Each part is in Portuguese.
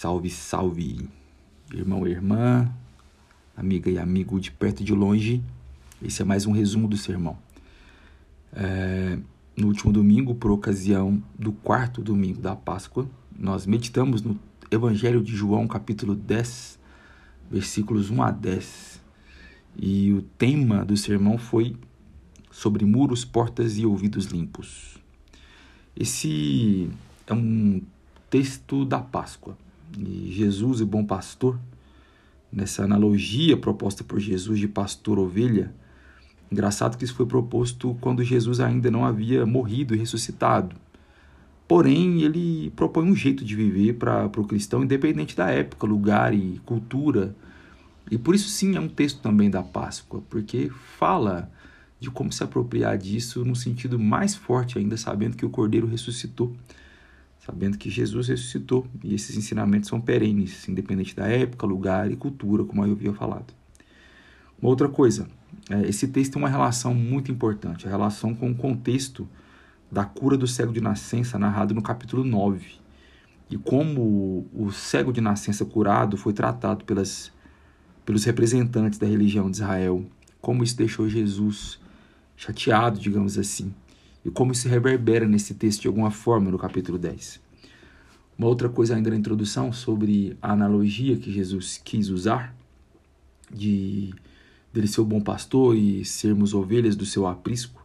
Salve, salve, irmão e irmã, amiga e amigo de perto e de longe. Esse é mais um resumo do sermão. É, no último domingo, por ocasião do quarto domingo da Páscoa, nós meditamos no Evangelho de João, capítulo 10, versículos 1 a 10. E o tema do sermão foi sobre muros, portas e ouvidos limpos. Esse é um texto da Páscoa. E Jesus, o bom pastor, nessa analogia proposta por Jesus de pastor-ovelha, engraçado que isso foi proposto quando Jesus ainda não havia morrido e ressuscitado. Porém, ele propõe um jeito de viver para o cristão, independente da época, lugar e cultura. E por isso, sim, é um texto também da Páscoa, porque fala de como se apropriar disso no sentido mais forte ainda, sabendo que o Cordeiro ressuscitou sabendo que Jesus ressuscitou e esses ensinamentos são perenes, independente da época, lugar e cultura, como eu havia falado. Uma outra coisa, é, esse texto tem uma relação muito importante, a relação com o contexto da cura do cego de nascença, narrado no capítulo 9, e como o cego de nascença curado foi tratado pelas, pelos representantes da religião de Israel, como isso deixou Jesus chateado, digamos assim e como isso reverbera nesse texto de alguma forma no capítulo 10. Uma outra coisa ainda na introdução sobre a analogia que Jesus quis usar de dele ser o bom pastor e sermos ovelhas do seu aprisco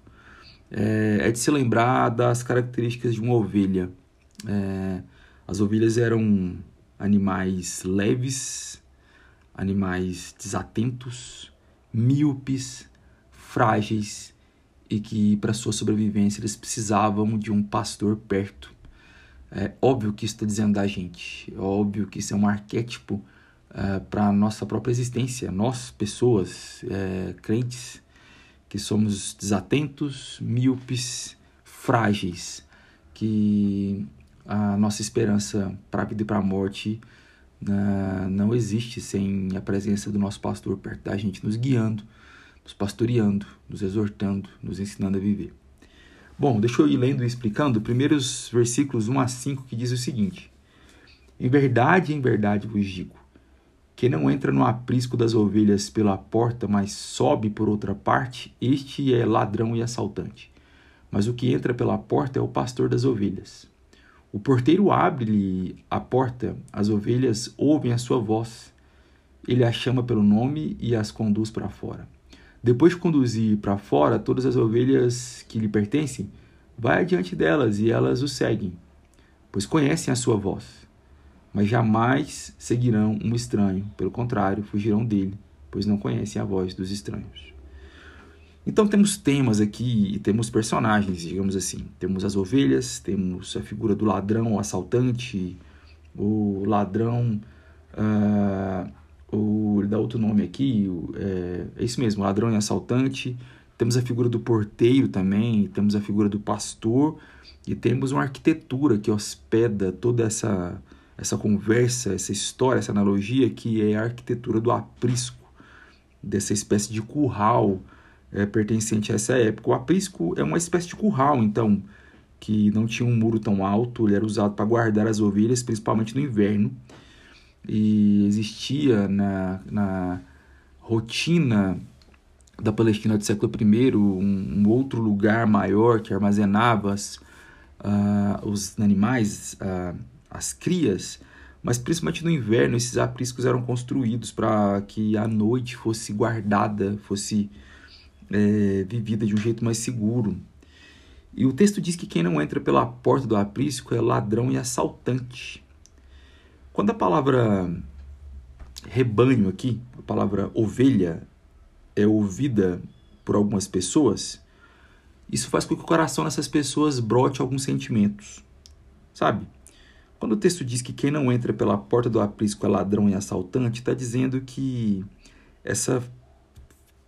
é, é de se lembrar das características de uma ovelha. É, as ovelhas eram animais leves, animais desatentos, míopes, frágeis e que para sua sobrevivência eles precisavam de um pastor perto. É óbvio que isso está dizendo da gente, é óbvio que isso é um arquétipo é, para a nossa própria existência. Nós, pessoas, é, crentes, que somos desatentos, míopes, frágeis, que a nossa esperança para a vida e para a morte uh, não existe sem a presença do nosso pastor perto da gente, nos guiando, nos pastoreando, nos exortando, nos ensinando a viver. Bom, deixa eu ir lendo e explicando primeiros versículos 1 a 5 que diz o seguinte: Em verdade, em verdade vos digo, que não entra no aprisco das ovelhas pela porta, mas sobe por outra parte, este é ladrão e assaltante. Mas o que entra pela porta é o pastor das ovelhas. O porteiro abre-lhe a porta, as ovelhas ouvem a sua voz. Ele as chama pelo nome e as conduz para fora. Depois de conduzir para fora todas as ovelhas que lhe pertencem, vai adiante delas e elas o seguem, pois conhecem a sua voz. Mas jamais seguirão um estranho, pelo contrário, fugirão dele, pois não conhecem a voz dos estranhos. Então temos temas aqui e temos personagens, digamos assim. Temos as ovelhas, temos a figura do ladrão, o assaltante, o ladrão. Uh, o, ele dá outro nome aqui, é, é isso mesmo, ladrão e assaltante. Temos a figura do porteiro também, temos a figura do pastor e temos uma arquitetura que hospeda toda essa, essa conversa, essa história, essa analogia que é a arquitetura do aprisco, dessa espécie de curral é, pertencente a essa época. O aprisco é uma espécie de curral, então, que não tinha um muro tão alto, ele era usado para guardar as ovelhas, principalmente no inverno e existia na, na rotina da Palestina do século I um, um outro lugar maior que armazenava as, uh, os animais, uh, as crias, mas principalmente no inverno esses apriscos eram construídos para que a noite fosse guardada, fosse é, vivida de um jeito mais seguro. E o texto diz que quem não entra pela porta do aprisco é ladrão e assaltante. Quando a palavra rebanho aqui, a palavra ovelha, é ouvida por algumas pessoas, isso faz com que o coração dessas pessoas brote alguns sentimentos. Sabe? Quando o texto diz que quem não entra pela porta do aprisco é ladrão e assaltante, está dizendo que essa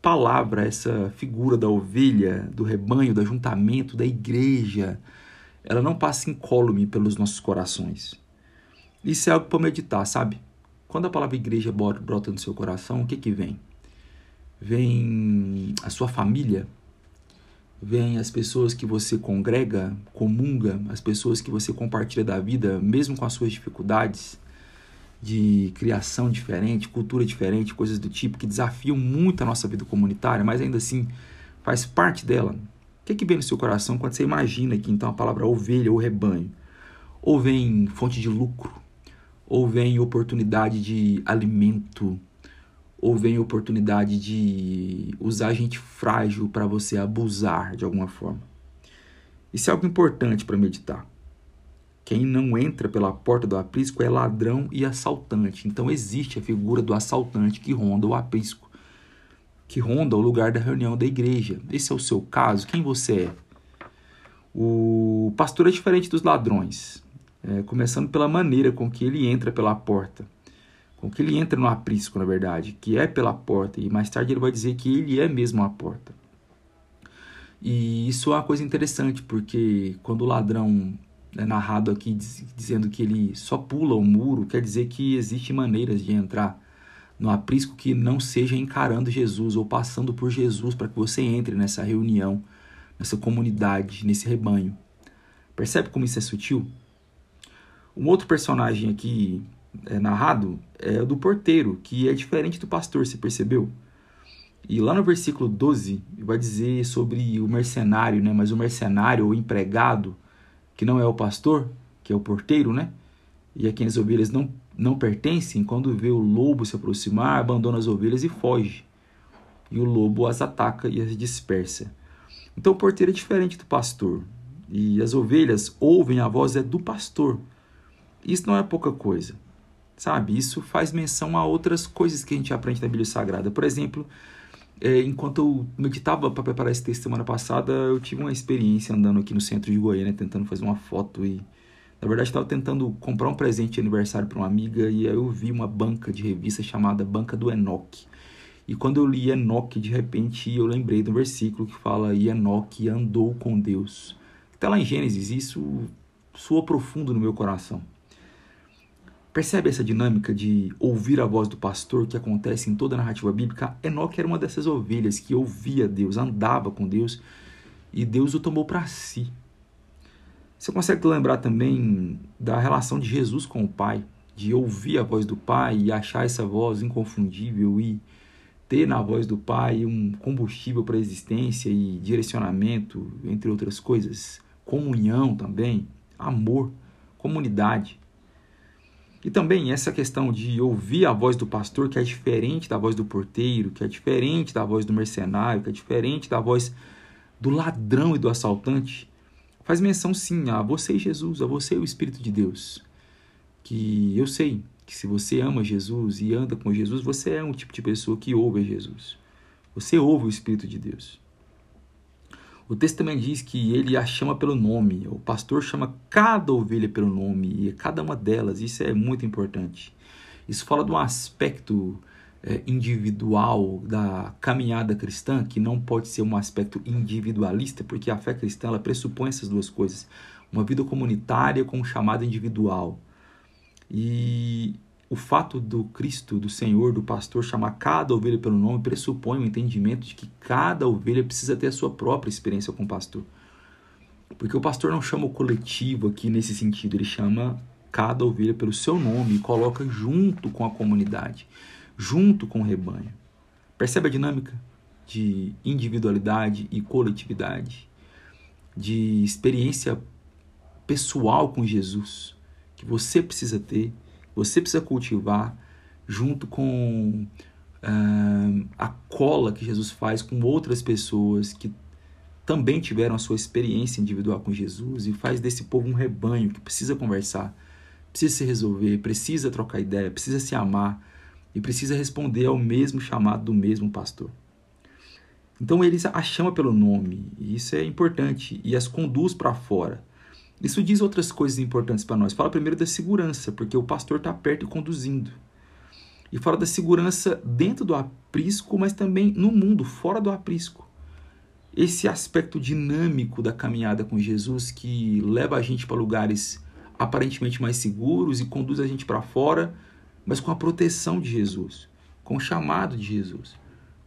palavra, essa figura da ovelha, do rebanho, do ajuntamento, da igreja, ela não passa incólume pelos nossos corações. Isso é algo para meditar, sabe? Quando a palavra igreja brota no seu coração, o que que vem? Vem a sua família, vem as pessoas que você congrega, comunga, as pessoas que você compartilha da vida, mesmo com as suas dificuldades. de criação diferente, cultura diferente, coisas do tipo que desafiam muito a nossa vida comunitária, mas ainda assim faz parte dela. O que, que vem no seu coração quando você imagina que então a palavra ovelha ou rebanho? Ou vem fonte de lucro, ou vem oportunidade de alimento, ou vem oportunidade de usar gente frágil para você abusar de alguma forma. Isso é algo importante para meditar. Quem não entra pela porta do aprisco é ladrão e assaltante. Então existe a figura do assaltante que ronda o aprisco, que ronda o lugar da reunião da igreja. Esse é o seu caso? Quem você é? O pastor é diferente dos ladrões, é, começando pela maneira com que ele entra pela porta com que ele entra no aprisco, na verdade, que é pela porta, e mais tarde ele vai dizer que ele é mesmo a porta. E isso é uma coisa interessante, porque quando o ladrão é narrado aqui dizendo que ele só pula o muro, quer dizer que existem maneiras de entrar no aprisco que não seja encarando Jesus ou passando por Jesus para que você entre nessa reunião, nessa comunidade, nesse rebanho. Percebe como isso é sutil? Um outro personagem aqui é, narrado é o do porteiro, que é diferente do pastor, você percebeu? E lá no versículo 12 vai dizer sobre o mercenário, né? Mas o mercenário, o empregado, que não é o pastor, que é o porteiro, né? E a quem as ovelhas não, não pertencem, quando vê o lobo se aproximar, abandona as ovelhas e foge. E o lobo as ataca e as dispersa. Então o porteiro é diferente do pastor. E as ovelhas ouvem a voz é do pastor. Isso não é pouca coisa sabe? Isso faz menção a outras coisas que a gente aprende na Bíblia Sagrada. Por exemplo, é, enquanto eu meditava para preparar esse texto semana passada, eu tive uma experiência andando aqui no centro de Goiânia, tentando fazer uma foto e na verdade estava tentando comprar um presente de aniversário para uma amiga e aí eu vi uma banca de revista chamada Banca do Enoque. E quando eu li Enoque, de repente eu lembrei do versículo que fala e Enoque andou com Deus. Está lá em Gênesis, isso soa profundo no meu coração. Percebe essa dinâmica de ouvir a voz do pastor que acontece em toda a narrativa bíblica? Enoque era uma dessas ovelhas que ouvia Deus, andava com Deus e Deus o tomou para si. Você consegue lembrar também da relação de Jesus com o Pai, de ouvir a voz do Pai e achar essa voz inconfundível e ter na voz do Pai um combustível para a existência e direcionamento, entre outras coisas, comunhão também, amor, comunidade. E também essa questão de ouvir a voz do pastor, que é diferente da voz do porteiro, que é diferente da voz do mercenário, que é diferente da voz do ladrão e do assaltante, faz menção sim a você e Jesus, a você e o Espírito de Deus. Que eu sei que se você ama Jesus e anda com Jesus, você é um tipo de pessoa que ouve Jesus. Você ouve o Espírito de Deus. O texto também diz que ele a chama pelo nome. O pastor chama cada ovelha pelo nome e cada uma delas. Isso é muito importante. Isso fala de um aspecto é, individual da caminhada cristã que não pode ser um aspecto individualista, porque a fé cristã ela pressupõe essas duas coisas: uma vida comunitária com um chamado individual. E o fato do Cristo, do Senhor, do pastor chamar cada ovelha pelo nome pressupõe o um entendimento de que cada ovelha precisa ter a sua própria experiência com o pastor. Porque o pastor não chama o coletivo aqui nesse sentido, ele chama cada ovelha pelo seu nome e coloca junto com a comunidade, junto com o rebanho. Percebe a dinâmica de individualidade e coletividade, de experiência pessoal com Jesus que você precisa ter você precisa cultivar junto com uh, a cola que Jesus faz com outras pessoas que também tiveram a sua experiência individual com Jesus e faz desse povo um rebanho que precisa conversar, precisa se resolver, precisa trocar ideia, precisa se amar e precisa responder ao mesmo chamado do mesmo pastor. Então eles a chama pelo nome, e isso é importante, e as conduz para fora. Isso diz outras coisas importantes para nós. Fala primeiro da segurança, porque o pastor está perto e conduzindo. E fala da segurança dentro do aprisco, mas também no mundo, fora do aprisco. Esse aspecto dinâmico da caminhada com Jesus que leva a gente para lugares aparentemente mais seguros e conduz a gente para fora, mas com a proteção de Jesus, com o chamado de Jesus,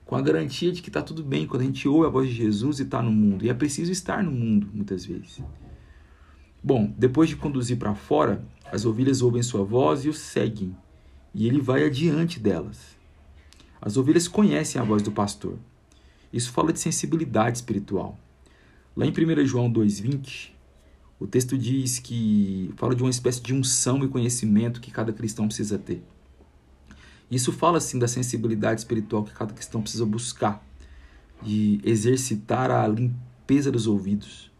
com a garantia de que está tudo bem quando a gente ouve a voz de Jesus e está no mundo. E é preciso estar no mundo, muitas vezes. Bom, depois de conduzir para fora, as ovelhas ouvem sua voz e o seguem. e ele vai adiante delas. As ovelhas conhecem a voz do pastor. Isso fala de sensibilidade espiritual. Lá em 1 João 2,20, o texto diz que fala de uma espécie de unção e conhecimento que cada cristão precisa ter. Isso fala assim da sensibilidade espiritual que cada cristão precisa buscar, de exercitar a limpeza dos ouvidos.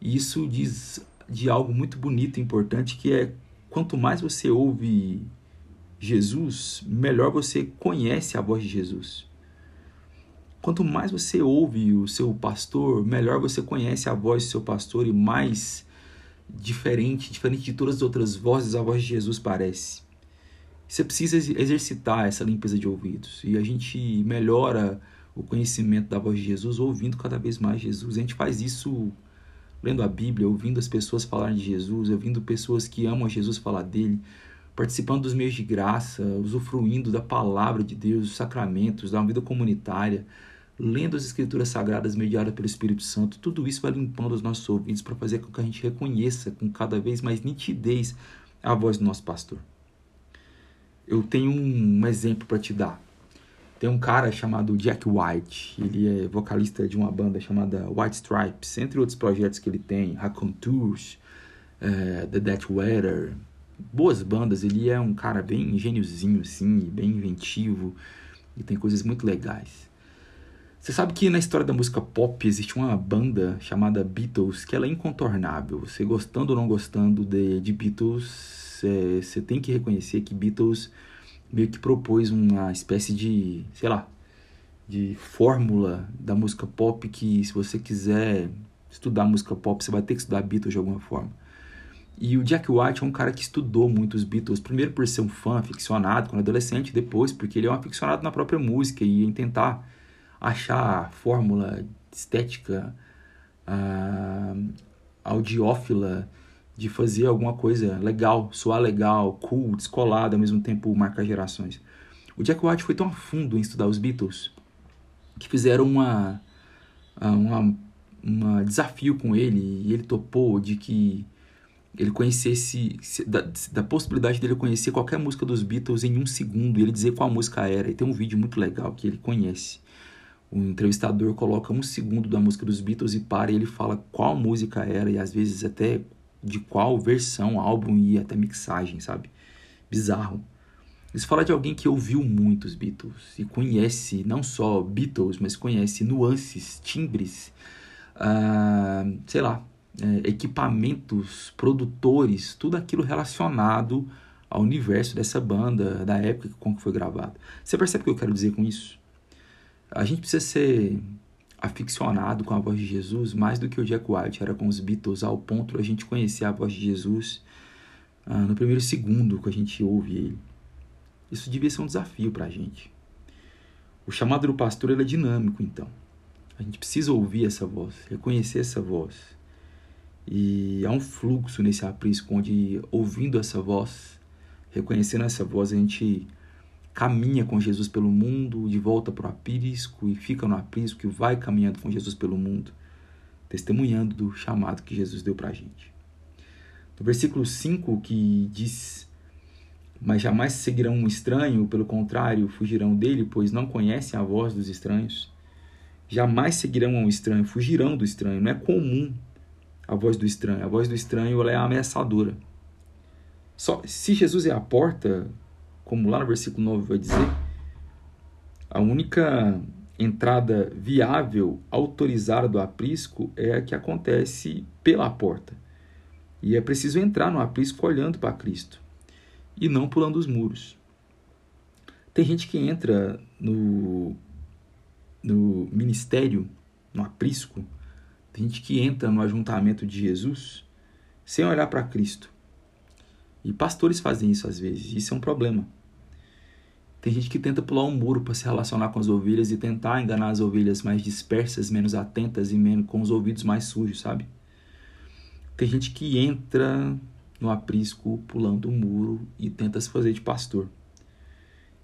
E isso diz de algo muito bonito e importante que é quanto mais você ouve Jesus, melhor você conhece a voz de Jesus. Quanto mais você ouve o seu pastor, melhor você conhece a voz do seu pastor e mais diferente, diferente de todas as outras vozes, a voz de Jesus parece. Você precisa exercitar essa limpeza de ouvidos e a gente melhora o conhecimento da voz de Jesus ouvindo cada vez mais Jesus. A gente faz isso lendo a Bíblia, ouvindo as pessoas falarem de Jesus, ouvindo pessoas que amam Jesus falar dele, participando dos meios de graça, usufruindo da palavra de Deus, dos sacramentos, da vida comunitária, lendo as escrituras sagradas mediadas pelo Espírito Santo. Tudo isso vai limpando os nossos ouvidos para fazer com que a gente reconheça com cada vez mais nitidez a voz do nosso pastor eu tenho um exemplo para te dar. Tem um cara chamado Jack White, ele é vocalista de uma banda chamada White Stripes, entre outros projetos que ele tem, Raccoon Tours, uh, The Death Weather, boas bandas. Ele é um cara bem gêniozinho, assim, bem inventivo e tem coisas muito legais. Você sabe que na história da música pop existe uma banda chamada Beatles que ela é incontornável. Você gostando ou não gostando de, de Beatles, você tem que reconhecer que Beatles meio que propôs uma espécie de, sei lá, de fórmula da música pop que se você quiser estudar música pop, você vai ter que estudar Beatles de alguma forma. E o Jack White é um cara que estudou muito os Beatles, primeiro por ser um fã aficionado quando adolescente, depois porque ele é um aficionado na própria música e em tentar achar a fórmula estética, audiófila de fazer alguma coisa legal, soar legal, cool, descolado, ao mesmo tempo marcar gerações. O Jack White foi tão a fundo em estudar os Beatles que fizeram uma, uma, uma desafio com ele e ele topou de que ele conhecesse da, da possibilidade dele conhecer qualquer música dos Beatles em um segundo e ele dizer qual música era. E tem um vídeo muito legal que ele conhece. O entrevistador coloca um segundo da música dos Beatles e para e ele fala qual música era e às vezes até de qual versão, álbum e até mixagem, sabe? Bizarro. Isso fala de alguém que ouviu muitos Beatles e conhece não só Beatles, mas conhece nuances, timbres, uh, sei lá, é, equipamentos, produtores, tudo aquilo relacionado ao universo dessa banda, da época com que foi gravado. Você percebe o que eu quero dizer com isso? A gente precisa ser aficionado com a voz de Jesus mais do que o Jack White era com os Beatles, ao ponto de a gente conhecer a voz de Jesus ah, no primeiro segundo que a gente ouve ele. Isso devia ser um desafio para a gente. O chamado do pastor é dinâmico, então. A gente precisa ouvir essa voz, reconhecer essa voz. E há um fluxo nesse aprisco onde, ouvindo essa voz, reconhecendo essa voz, a gente caminha com Jesus pelo mundo, de volta para o aprisco e fica no aprisco e vai caminhando com Jesus pelo mundo, testemunhando do chamado que Jesus deu para a gente. No versículo 5 que diz: Mas jamais seguirão um estranho, pelo contrário, fugirão dele, pois não conhecem a voz dos estranhos. Jamais seguirão um estranho, fugirão do estranho. Não é comum a voz do estranho. A voz do estranho ela é ameaçadora. Só se Jesus é a porta, como lá no versículo 9 vai dizer, a única entrada viável, autorizada do aprisco é a que acontece pela porta. E é preciso entrar no aprisco olhando para Cristo e não pulando os muros. Tem gente que entra no, no ministério, no aprisco, tem gente que entra no ajuntamento de Jesus sem olhar para Cristo. E pastores fazem isso às vezes, isso é um problema. Tem gente que tenta pular um muro para se relacionar com as ovelhas e tentar enganar as ovelhas mais dispersas, menos atentas e menos com os ouvidos mais sujos, sabe? Tem gente que entra no aprisco pulando um muro e tenta se fazer de pastor.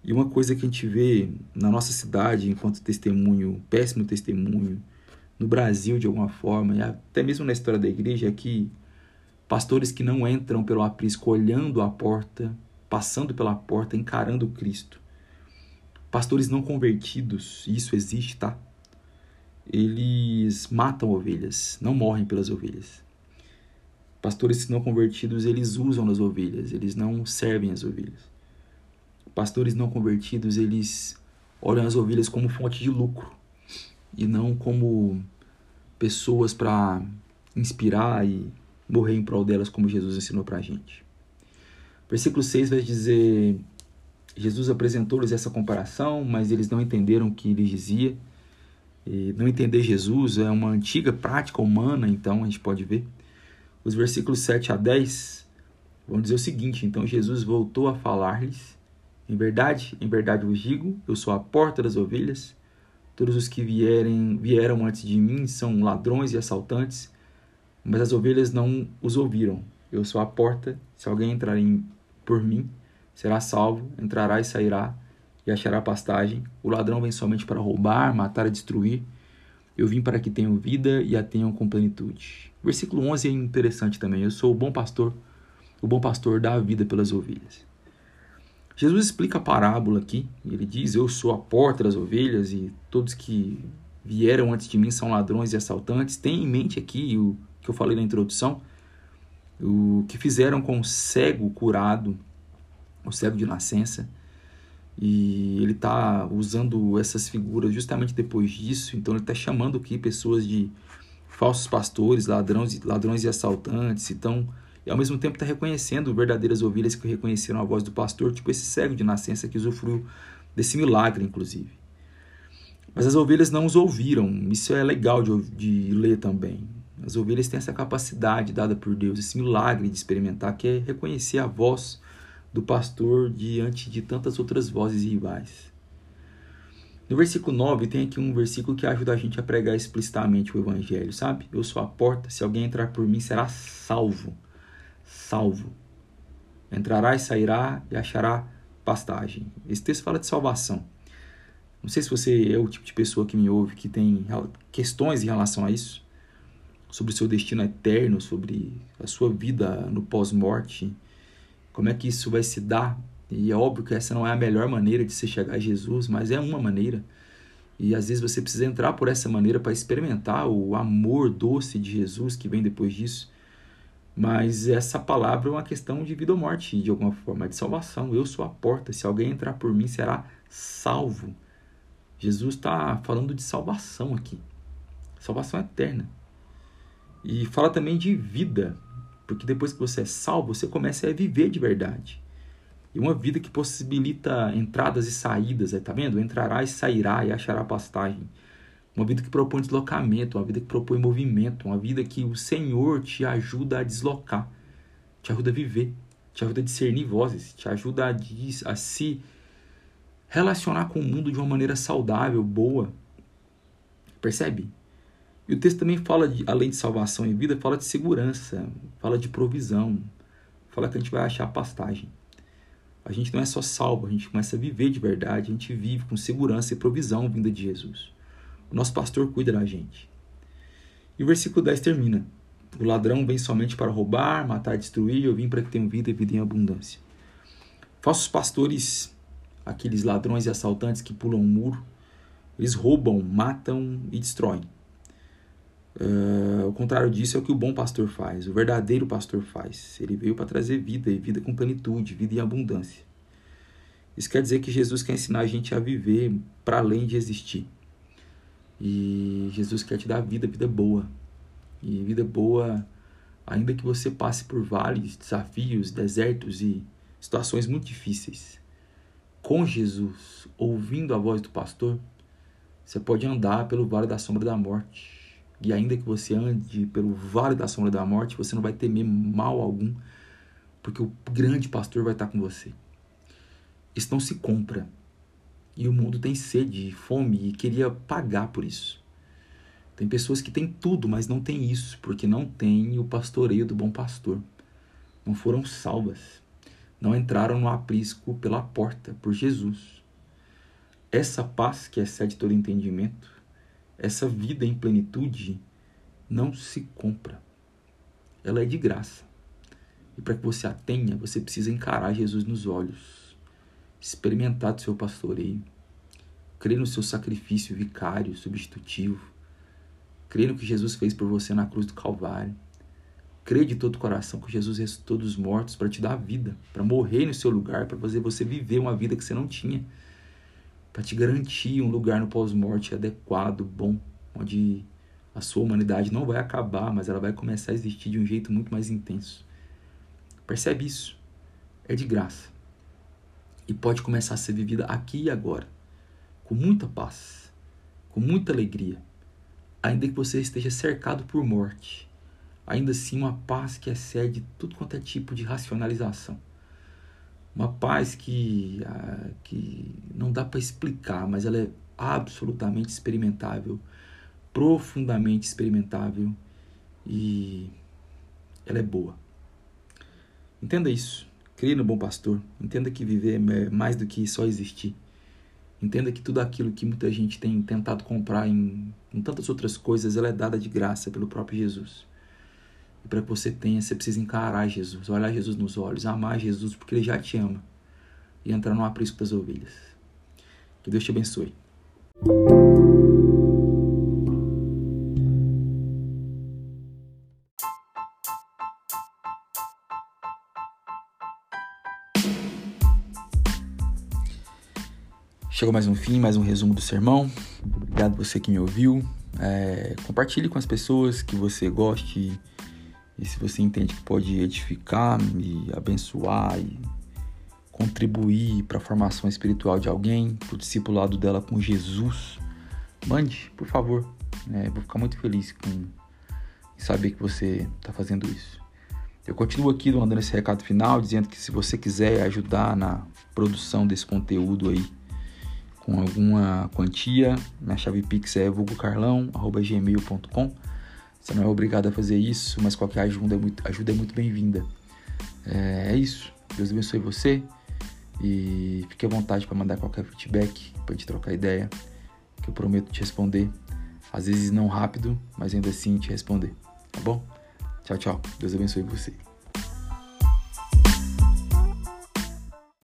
E uma coisa que a gente vê na nossa cidade, enquanto testemunho, péssimo testemunho, no Brasil de alguma forma, e até mesmo na história da igreja, é que pastores que não entram pelo aprisco olhando a porta passando pela porta, encarando Cristo. Pastores não convertidos, isso existe, tá? Eles matam ovelhas, não morrem pelas ovelhas. Pastores não convertidos, eles usam as ovelhas, eles não servem as ovelhas. Pastores não convertidos, eles olham as ovelhas como fonte de lucro e não como pessoas para inspirar e morrer em prol delas, como Jesus ensinou para a gente. Versículo 6 vai dizer: Jesus apresentou-lhes essa comparação, mas eles não entenderam o que ele dizia. E não entender Jesus é uma antiga prática humana, então a gente pode ver. Os versículos 7 a 10 vão dizer o seguinte: Então Jesus voltou a falar-lhes: Em verdade, em verdade vos digo, eu sou a porta das ovelhas. Todos os que vierem, vieram antes de mim são ladrões e assaltantes, mas as ovelhas não os ouviram. Eu sou a porta, se alguém entrar em, por mim, será salvo, entrará e sairá e achará pastagem. O ladrão vem somente para roubar, matar e destruir. Eu vim para que tenham vida e a tenham com plenitude. Versículo 11 é interessante também. Eu sou o bom pastor. O bom pastor dá a vida pelas ovelhas. Jesus explica a parábola aqui. Ele diz: Eu sou a porta das ovelhas e todos que vieram antes de mim são ladrões e assaltantes. Tem em mente aqui o que eu falei na introdução, o que fizeram com o cego curado, o cego de nascença. E ele está usando essas figuras justamente depois disso. Então ele está chamando aqui pessoas de falsos pastores, ladrões, ladrões e assaltantes. Então e ao mesmo tempo está reconhecendo verdadeiras ovelhas que reconheceram a voz do pastor, tipo esse cego de nascença que usufruiu desse milagre, inclusive. Mas as ovelhas não os ouviram, isso é legal de, de ler também. As ovelhas têm essa capacidade dada por Deus, esse milagre de experimentar, que é reconhecer a voz do pastor diante de tantas outras vozes rivais. No versículo 9 tem aqui um versículo que ajuda a gente a pregar explicitamente o evangelho, sabe? Eu sou a porta, se alguém entrar por mim será salvo salvo. Entrará e sairá e achará pastagem. Esse texto fala de salvação. Não sei se você é o tipo de pessoa que me ouve que tem questões em relação a isso, sobre o seu destino eterno, sobre a sua vida no pós-morte, como é que isso vai se dar. E é óbvio que essa não é a melhor maneira de se chegar a Jesus, mas é uma maneira. E às vezes você precisa entrar por essa maneira para experimentar o amor doce de Jesus que vem depois disso. Mas essa palavra é uma questão de vida ou morte, de alguma forma, de salvação. Eu sou a porta, se alguém entrar por mim será salvo. Jesus está falando de salvação aqui, salvação eterna. E fala também de vida, porque depois que você é salvo, você começa a viver de verdade. E uma vida que possibilita entradas e saídas, tá vendo? Entrará e sairá e achará pastagem. Uma vida que propõe deslocamento, uma vida que propõe movimento, uma vida que o Senhor te ajuda a deslocar, te ajuda a viver, te ajuda a discernir vozes, te ajuda a, a se relacionar com o mundo de uma maneira saudável, boa. Percebe? E o texto também fala, de, além de salvação e vida, fala de segurança, fala de provisão, fala que a gente vai achar pastagem. A gente não é só salvo, a gente começa a viver de verdade, a gente vive com segurança e provisão vinda de Jesus. O nosso pastor cuida da gente. E o versículo 10 termina: O ladrão vem somente para roubar, matar, destruir, eu vim para que tenham vida e vida em abundância. Falsos pastores, aqueles ladrões e assaltantes que pulam um muro, eles roubam, matam e destroem. Uh, o contrário disso é o que o bom pastor faz, o verdadeiro pastor faz. Ele veio para trazer vida e vida com plenitude, vida em abundância. Isso quer dizer que Jesus quer ensinar a gente a viver para além de existir. E Jesus quer te dar vida, vida boa. E vida boa, ainda que você passe por vales, desafios, desertos e situações muito difíceis. Com Jesus, ouvindo a voz do pastor, você pode andar pelo vale da sombra da morte. E ainda que você ande pelo vale da sombra da morte, você não vai temer mal algum, porque o grande pastor vai estar com você. Isso não se compra. E o mundo tem sede, fome e queria pagar por isso. Tem pessoas que têm tudo, mas não têm isso, porque não têm o pastoreio do bom pastor. Não foram salvas. Não entraram no aprisco pela porta, por Jesus. Essa paz que excede todo entendimento, essa vida em plenitude, não se compra. Ela é de graça. E para que você a tenha, você precisa encarar Jesus nos olhos, experimentar do seu pastoreio, crer no seu sacrifício vicário, substitutivo, crer no que Jesus fez por você na cruz do Calvário, crer de todo o coração que Jesus ressuscitou dos mortos para te dar vida, para morrer no seu lugar, para fazer você viver uma vida que você não tinha, para te garantir um lugar no pós-morte adequado, bom, onde a sua humanidade não vai acabar, mas ela vai começar a existir de um jeito muito mais intenso. Percebe isso? É de graça. E pode começar a ser vivida aqui e agora, com muita paz, com muita alegria, ainda que você esteja cercado por morte. Ainda assim, uma paz que excede tudo quanto é tipo de racionalização. Uma paz que, ah, que não dá para explicar, mas ela é absolutamente experimentável profundamente experimentável e ela é boa. Entenda isso. Crie no bom pastor. Entenda que viver é mais do que só existir. Entenda que tudo aquilo que muita gente tem tentado comprar em, em tantas outras coisas, ela é dada de graça pelo próprio Jesus. E para que você tenha, você precisa encarar Jesus, olhar Jesus nos olhos, amar Jesus porque ele já te ama e entrar no aprisco das ovelhas. Que Deus te abençoe. Chegou mais um fim, mais um resumo do sermão. Obrigado você que me ouviu. É, compartilhe com as pessoas que você goste e se você entende que pode edificar e abençoar e contribuir para a formação espiritual de alguém, para o discipulado dela com Jesus, mande, por favor. É, vou ficar muito feliz com saber que você está fazendo isso. Eu continuo aqui mandando esse recado final, dizendo que se você quiser ajudar na produção desse conteúdo aí, com alguma quantia, minha chave Pix é vulgocarlão.gmail.com. Você não é obrigado a fazer isso, mas qualquer ajuda é muito, ajuda é muito bem-vinda. É, é, isso. Deus abençoe você e fique à vontade para mandar qualquer feedback, para gente trocar ideia, que eu prometo te responder. Às vezes não rápido, mas ainda assim te responder. Tá bom? Tchau, tchau. Deus abençoe você.